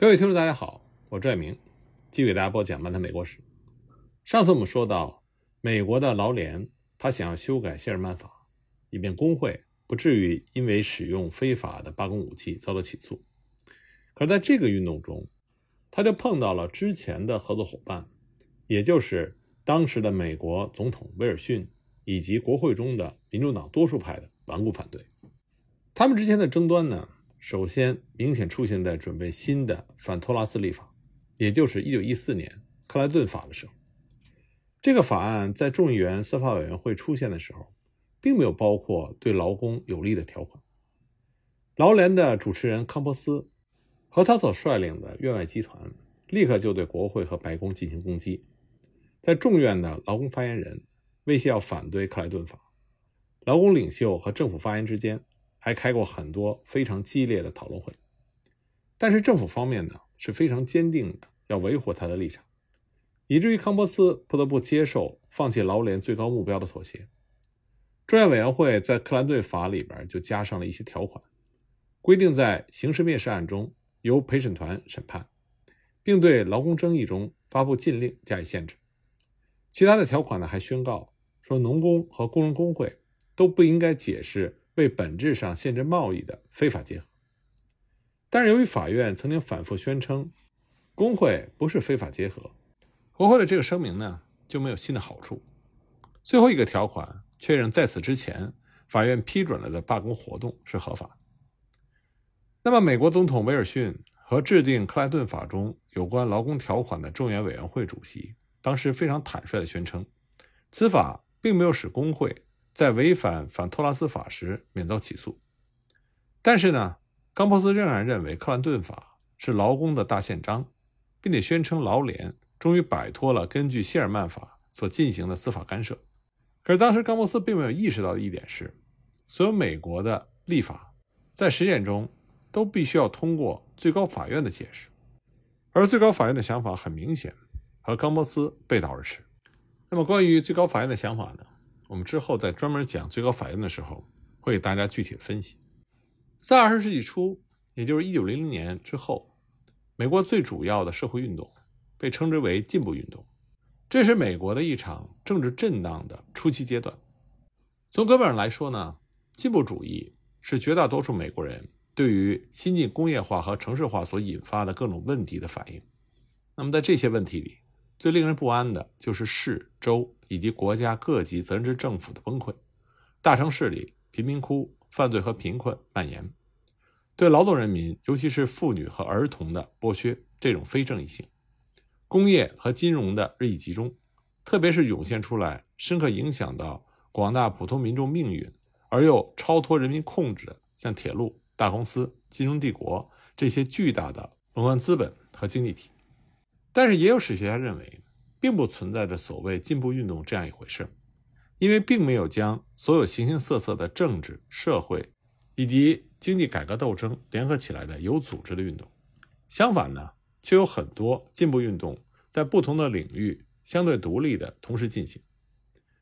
各位听众，大家好，我赵爱明，继续给大家播讲《漫谈美国史》。上次我们说到，美国的劳联他想要修改谢尔曼法，以便工会不至于因为使用非法的罢工武器遭到起诉。可是在这个运动中，他就碰到了之前的合作伙伴，也就是当时的美国总统威尔逊以及国会中的民主党多数派的顽固反对。他们之间的争端呢，首先明显出现在准备新的反托拉斯立法，也就是1914年克莱顿法的时候。这个法案在众议员司法委员会出现的时候，并没有包括对劳工有利的条款。劳联的主持人康珀斯和他所率领的院外集团，立刻就对国会和白宫进行攻击。在众院的劳工发言人威胁要反对克莱顿法，劳工领袖和政府发言之间。还开过很多非常激烈的讨论会，但是政府方面呢是非常坚定的要维护他的立场，以至于康波斯不得不接受放弃劳联最高目标的妥协。专业委员会在克兰顿法里边就加上了一些条款，规定在刑事灭视案中由陪审团审判，并对劳工争议中发布禁令加以限制。其他的条款呢还宣告说，农工和工人工会都不应该解释。为本质上限制贸易的非法结合，但是由于法院曾经反复宣称工会不是非法结合，国会的这个声明呢就没有新的好处。最后一个条款确认，在此之前法院批准了的罢工活动是合法。那么，美国总统威尔逊和制定克莱顿法中有关劳工条款的众议院委员会主席当时非常坦率地宣称，此法并没有使工会。在违反反托拉斯法时免遭起诉，但是呢，冈波斯仍然认为克兰顿法是劳工的大宪章，并且宣称劳联终于摆脱了根据谢尔曼法所进行的司法干涉。可是当时冈波斯并没有意识到的一点是，所有美国的立法在实践中都必须要通过最高法院的解释，而最高法院的想法很明显和冈波斯背道而驰。那么关于最高法院的想法呢？我们之后在专门讲最高法院的时候，会给大家具体的分析。在二十世纪初，也就是一九零零年之后，美国最主要的社会运动被称之为进步运动，这是美国的一场政治震荡的初期阶段。从根本上来说呢，进步主义是绝大多数美国人对于新进工业化和城市化所引发的各种问题的反应。那么在这些问题里，最令人不安的就是市州。以及国家各级责任制政府的崩溃，大城市里贫民窟、犯罪和贫困蔓延，对劳动人民，尤其是妇女和儿童的剥削，这种非正义性，工业和金融的日益集中，特别是涌现出来深刻影响到广大普通民众命运而又超脱人民控制的，像铁路、大公司、金融帝国这些巨大的垄断资本和经济体。但是，也有史学家认为。并不存在着所谓进步运动这样一回事，因为并没有将所有形形色色的政治、社会以及经济改革斗争联合起来的有组织的运动。相反呢，却有很多进步运动在不同的领域相对独立的同时进行。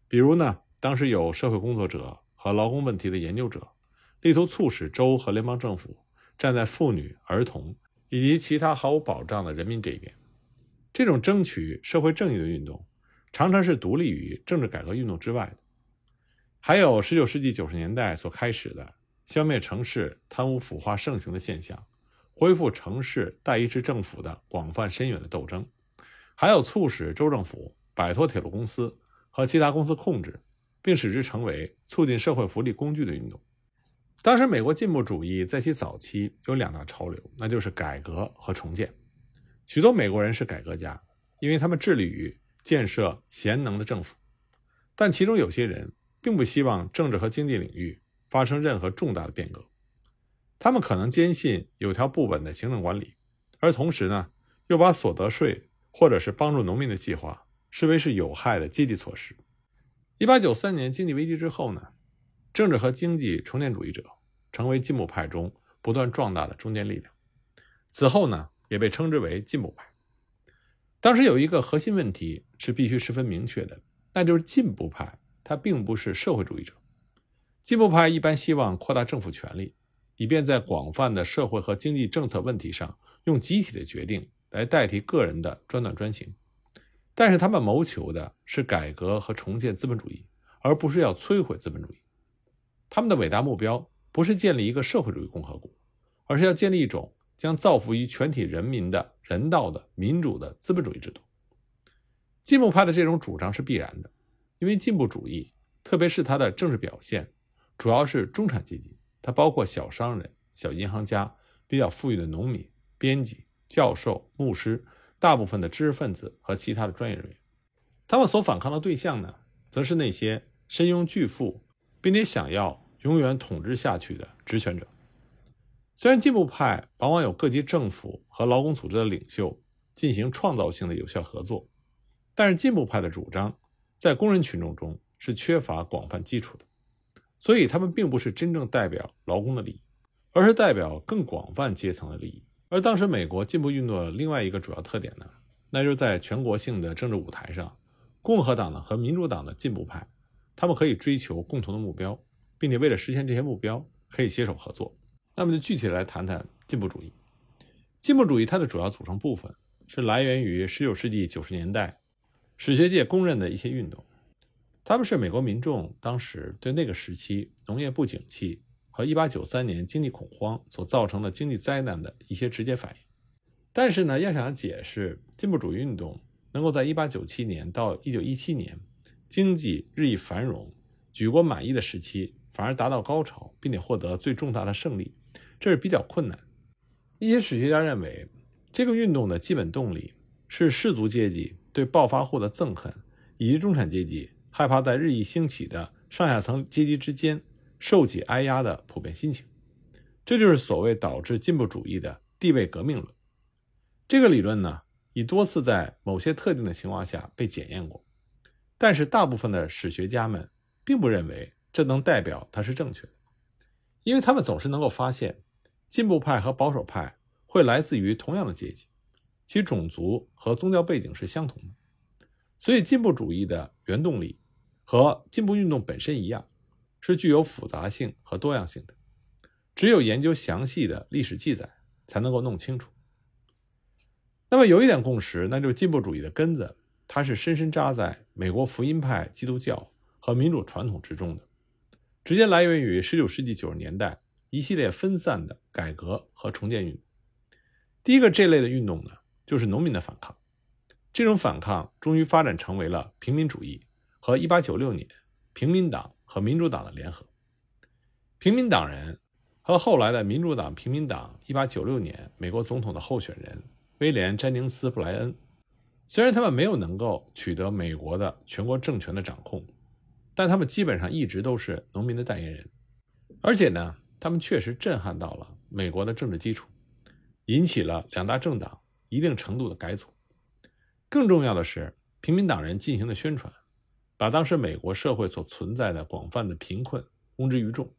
比如呢，当时有社会工作者和劳工问题的研究者，力图促使州和联邦政府站在妇女、儿童以及其他毫无保障的人民这一边。这种争取社会正义的运动，常常是独立于政治改革运动之外的。还有19世纪90年代所开始的消灭城市贪污腐化盛行的现象，恢复城市代议制政府的广泛深远的斗争，还有促使州政府摆脱铁路公司和其他公司控制，并使之成为促进社会福利工具的运动。当时美国进步主义在其早期有两大潮流，那就是改革和重建。许多美国人是改革家，因为他们致力于建设贤能的政府，但其中有些人并不希望政治和经济领域发生任何重大的变革。他们可能坚信有条不紊的行政管理，而同时呢，又把所得税或者是帮助农民的计划视为是有害的阶级措施。一八九三年经济危机之后呢，政治和经济重建主义者成为进步派中不断壮大的中坚力量。此后呢？也被称之为进步派。当时有一个核心问题是必须十分明确的，那就是进步派它并不是社会主义者。进步派一般希望扩大政府权力，以便在广泛的社会和经济政策问题上用集体的决定来代替个人的专断专行。但是他们谋求的是改革和重建资本主义，而不是要摧毁资本主义。他们的伟大目标不是建立一个社会主义共和国，而是要建立一种将造福于全体人民的人道的民主的资本主义制度。进步派的这种主张是必然的，因为进步主义，特别是它的政治表现，主要是中产阶级，它包括小商人、小银行家、比较富裕的农民、编辑、教授、牧师。大部分的知识分子和其他的专业人员，他们所反抗的对象呢，则是那些身拥巨富并且想要永远统治下去的职权者。虽然进步派往往有各级政府和劳工组织的领袖进行创造性的有效合作，但是进步派的主张在工人群众中是缺乏广泛基础的，所以他们并不是真正代表劳工的利益，而是代表更广泛阶层的利益。而当时美国进步运动的另外一个主要特点呢，那就是在全国性的政治舞台上，共和党呢和民主党的进步派，他们可以追求共同的目标，并且为了实现这些目标可以携手合作。那么就具体来谈谈进步主义。进步主义它的主要组成部分是来源于19世纪90年代史学界公认的一些运动，他们是美国民众当时对那个时期农业不景气。和1893年经济恐慌所造成的经济灾难的一些直接反应，但是呢，要想解释进步主义运动能够在1897年到1917年经济日益繁荣、举国满意的时期反而达到高潮，并且获得最重大的胜利，这是比较困难。一些史学家认为，这个运动的基本动力是士族阶级对暴发户的憎恨，以及中产阶级害怕在日益兴起的上下层阶级之间。受挤挨压的普遍心情，这就是所谓导致进步主义的地位革命论。这个理论呢，已多次在某些特定的情况下被检验过，但是大部分的史学家们并不认为这能代表它是正确的，因为他们总是能够发现，进步派和保守派会来自于同样的阶级，其种族和宗教背景是相同的，所以进步主义的原动力和进步运动本身一样。是具有复杂性和多样性的，只有研究详细的历史记载才能够弄清楚。那么有一点共识，那就是进步主义的根子，它是深深扎在美国福音派基督教和民主传统之中的，直接来源于19世纪90年代一系列分散的改革和重建运动。第一个这类的运动呢，就是农民的反抗，这种反抗终于发展成为了平民主义和1896年平民党。和民主党的联合，平民党人和后来的民主党平民党1896年美国总统的候选人威廉·詹宁斯·布莱恩，虽然他们没有能够取得美国的全国政权的掌控，但他们基本上一直都是农民的代言人，而且呢，他们确实震撼到了美国的政治基础，引起了两大政党一定程度的改组。更重要的是，平民党人进行的宣传。把当时美国社会所存在的广泛的贫困公之于众，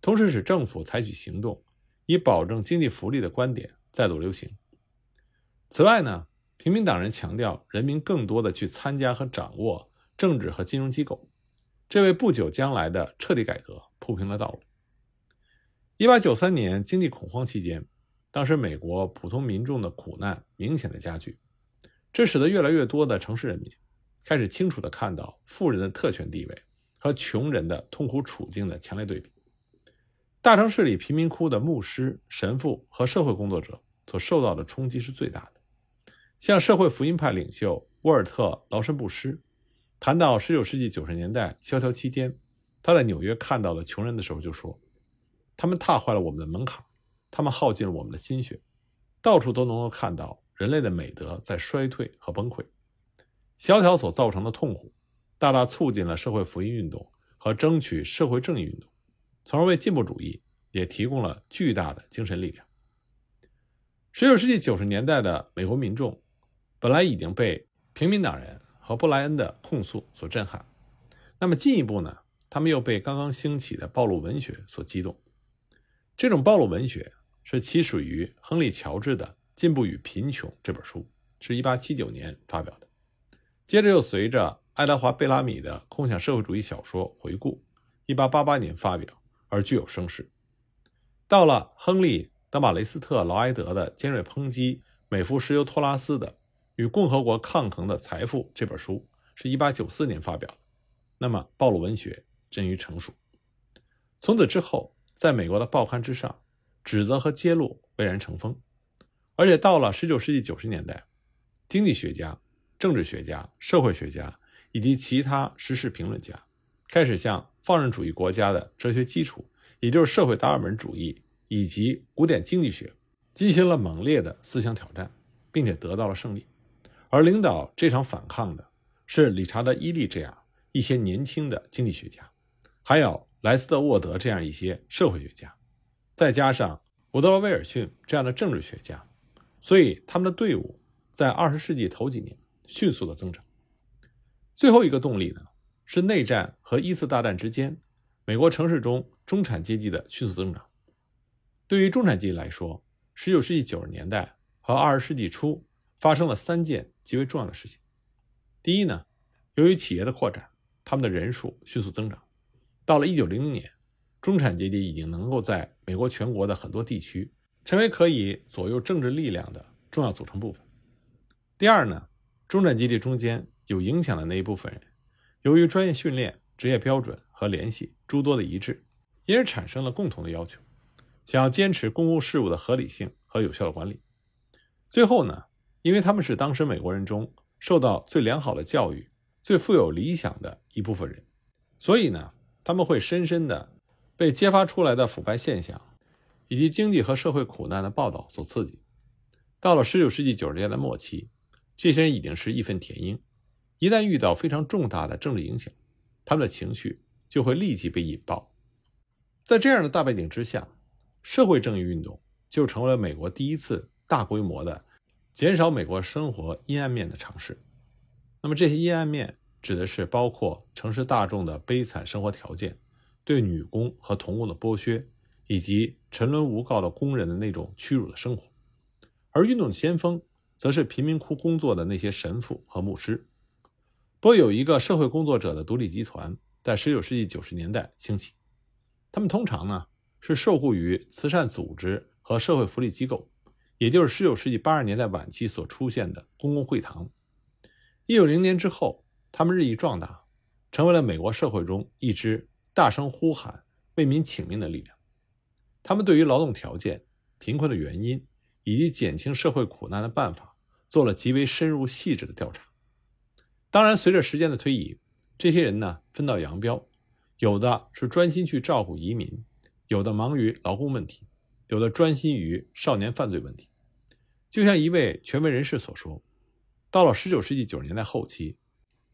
同时使政府采取行动，以保证经济福利的观点再度流行。此外呢，平民党人强调人民更多的去参加和掌握政治和金融机构，这为不久将来的彻底改革铺平了道路。一八九三年经济恐慌期间，当时美国普通民众的苦难明显的加剧，这使得越来越多的城市人民。开始清楚地看到富人的特权地位和穷人的痛苦处境的强烈对比。大城市里贫民窟的牧师、神父和社会工作者所受到的冲击是最大的。像社会福音派领袖沃尔特·劳申布施谈到19世纪90年代萧条期间他在纽约看到了穷人的时候就说：“他们踏坏了我们的门槛，他们耗尽了我们的心血，到处都能够看到人类的美德在衰退和崩溃。”萧条所造成的痛苦，大大促进了社会福音运动和争取社会正义运动，从而为进步主义也提供了巨大的精神力量。十九世纪九十年代的美国民众，本来已经被平民党人和布莱恩的控诉所震撼，那么进一步呢，他们又被刚刚兴起的暴露文学所激动。这种暴露文学是起始于亨利·乔治的《进步与贫穷》这本书，是一八七九年发表的。接着又随着爱德华·贝拉米的空想社会主义小说《回顾》，1888年发表而具有声势。到了亨利·德马雷斯特·劳埃德的尖锐抨击美孚石油托拉斯的《与共和国抗衡的财富》这本书是一八九四年发表的，那么暴露文学臻于成熟。从此之后，在美国的报刊之上，指责和揭露蔚然成风，而且到了十九世纪九十年代，经济学家、政治学家、社会学家以及其他时事评论家开始向放任主义国家的哲学基础。也就是社会达尔文主义以及古典经济学进行了猛烈的思想挑战，并且得到了胜利。而领导这场反抗的是理查德·伊利这样一些年轻的经济学家，还有莱斯特沃德这样一些社会学家，再加上伍德罗·威尔逊这样的政治学家，所以他们的队伍在二十世纪头几年迅速的增长。最后一个动力呢，是内战和一次大战之间。美国城市中中产阶级的迅速增长，对于中产阶级来说，19世纪90年代和20世纪初发生了三件极为重要的事情。第一呢，由于企业的扩展，他们的人数迅速增长。到了1900年，中产阶级已经能够在美国全国的很多地区成为可以左右政治力量的重要组成部分。第二呢，中产阶级中间有影响的那一部分人，由于专业训练、职业标准。和联系诸多的一致，因而产生了共同的要求，想要坚持公共事务的合理性和有效的管理。最后呢，因为他们是当时美国人中受到最良好的教育、最富有理想的一部分人，所以呢，他们会深深的被揭发出来的腐败现象以及经济和社会苦难的报道所刺激。到了19世纪90年代末期，这些人已经是义愤填膺，一旦遇到非常重大的政治影响，他们的情绪。就会立即被引爆。在这样的大背景之下，社会正义运动就成为了美国第一次大规模的减少美国生活阴暗面的尝试。那么这些阴暗面指的是包括城市大众的悲惨生活条件、对女工和童工的剥削，以及沉沦无告的工人的那种屈辱的生活。而运动先锋则是贫民窟工作的那些神父和牧师。不过有一个社会工作者的独立集团。在19世纪90年代兴起，他们通常呢是受雇于慈善组织和社会福利机构，也就是19世纪80年代晚期所出现的公共会堂。190年之后，他们日益壮大，成为了美国社会中一支大声呼喊、为民请命的力量。他们对于劳动条件、贫困的原因以及减轻社会苦难的办法做了极为深入细致的调查。当然，随着时间的推移，这些人呢，分道扬镳，有的是专心去照顾移民，有的忙于劳工问题，有的专心于少年犯罪问题。就像一位权威人士所说，到了19世纪90年代后期，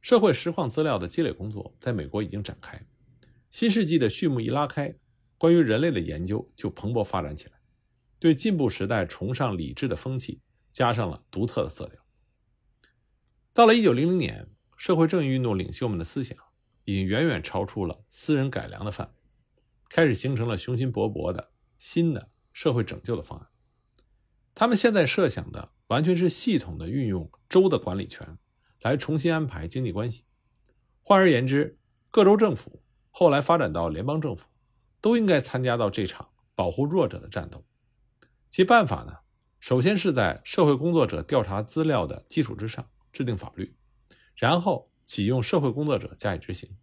社会实况资料的积累工作在美国已经展开，新世纪的序幕一拉开，关于人类的研究就蓬勃发展起来，对进步时代崇尚理智的风气加上了独特的色调。到了1900年。社会正义运动领袖们的思想已经远远超出了私人改良的范围，开始形成了雄心勃勃的新的社会拯救的方案。他们现在设想的完全是系统的运用州的管理权来重新安排经济关系。换而言之，各州政府后来发展到联邦政府，都应该参加到这场保护弱者的战斗。其办法呢，首先是在社会工作者调查资料的基础之上制定法律。然后启用社会工作者加以执行。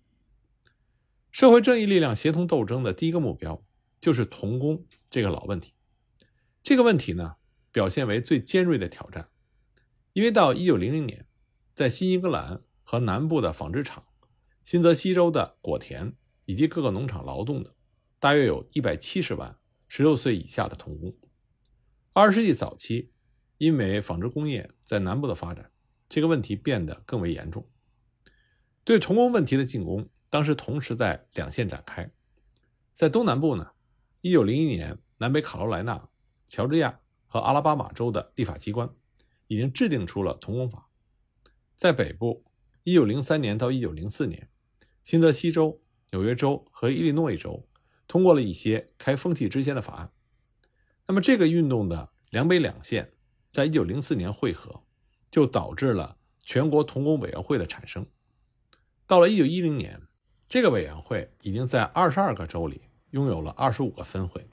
社会正义力量协同斗争的第一个目标就是童工这个老问题。这个问题呢，表现为最尖锐的挑战，因为到1900年，在新英格兰和南部的纺织厂、新泽西州的果田以及各个农场劳动的，大约有一百七十万16岁以下的童工。二十世纪早期，因为纺织工业在南部的发展。这个问题变得更为严重。对童工问题的进攻，当时同时在两线展开。在东南部呢，1901年，南北卡罗来纳、乔治亚和阿拉巴马州的立法机关已经制定出了童工法。在北部，1903年到1904年，新泽西州、纽约州和伊利诺伊州通过了一些开风气之先的法案。那么，这个运动的两北两线在1904年汇合。就导致了全国童工委员会的产生。到了1910年，这个委员会已经在22个州里拥有了25个分会。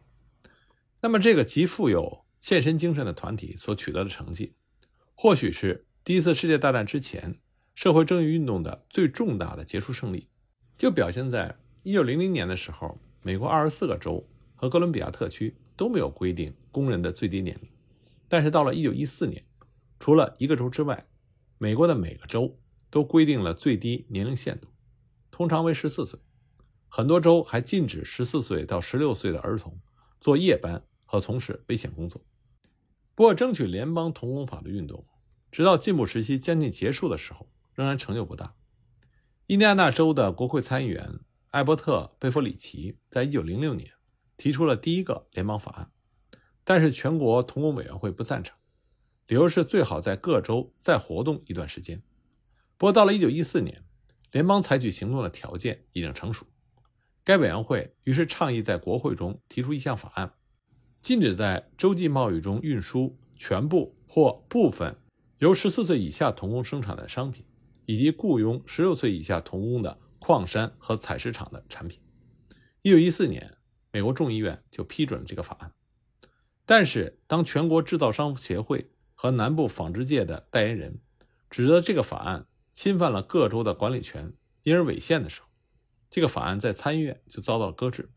那么，这个极富有献身精神的团体所取得的成绩，或许是第一次世界大战之前社会正义运动的最重大的杰出胜利，就表现在1900年的时候，美国24个州和哥伦比亚特区都没有规定工人的最低年龄，但是到了1914年，除了一个州之外，美国的每个州都规定了最低年龄限度，通常为14岁，很多州还禁止14岁到16岁的儿童做夜班。和从事危险工作。不过，争取联邦童工法的运动，直到进步时期将近结束的时候，仍然成就不大。印第安纳州的国会参议员艾伯特·贝弗里奇在1906年提出了第一个联邦法案，但是全国童工委员会不赞成，理由是最好在各州再活动一段时间。不过，到了1914年，联邦采取行动的条件已经成熟，该委员会于是倡议在国会中提出一项法案。禁止在洲际贸易中运输全部或部分由十四岁以下童工生产的商品，以及雇佣十六岁以下童工的矿山和采石场的产品。一九一四年，美国众议院就批准了这个法案。但是，当全国制造商协会和南部纺织界的代言人指责这个法案侵犯了各州的管理权，因而违宪的时候，这个法案在参议院就遭到了搁置。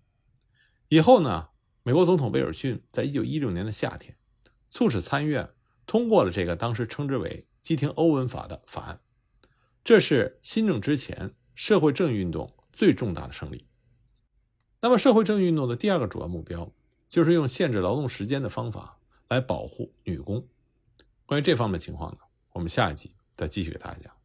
以后呢？美国总统威尔逊在一九一六年的夏天，促使参议院通过了这个当时称之为“基廷欧文法”的法案。这是新政之前社会正义运动最重大的胜利。那么，社会正义运动的第二个主要目标，就是用限制劳动时间的方法来保护女工。关于这方面情况呢，我们下一集再继续给大家讲。